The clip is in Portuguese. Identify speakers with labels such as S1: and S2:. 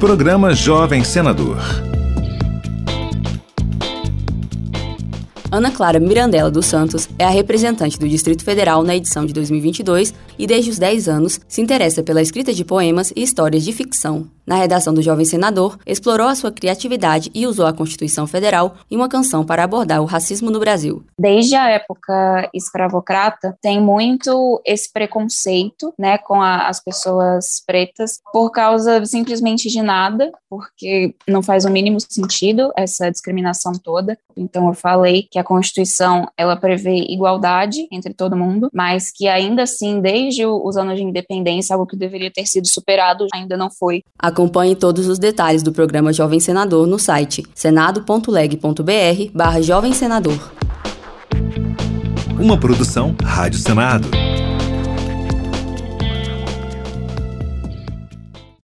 S1: Programa Jovem Senador.
S2: Ana Clara Mirandela dos Santos é a representante do Distrito Federal na edição de 2022 e, desde os 10 anos, se interessa pela escrita de poemas e histórias de ficção. Na redação do Jovem Senador, explorou a sua criatividade e usou a Constituição Federal em uma canção para abordar o racismo no Brasil.
S3: Desde a época escravocrata, tem muito esse preconceito né, com a, as pessoas pretas por causa simplesmente de nada, porque não faz o mínimo sentido essa discriminação toda. Então eu falei que a Constituição ela prevê igualdade entre todo mundo, mas que ainda assim, desde os anos de independência, algo que deveria ter sido superado ainda não foi.
S2: A Acompanhe todos os detalhes do programa Jovem Senador no site senado.leg.br barra Jovem Senador.
S1: Uma produção Rádio Senado.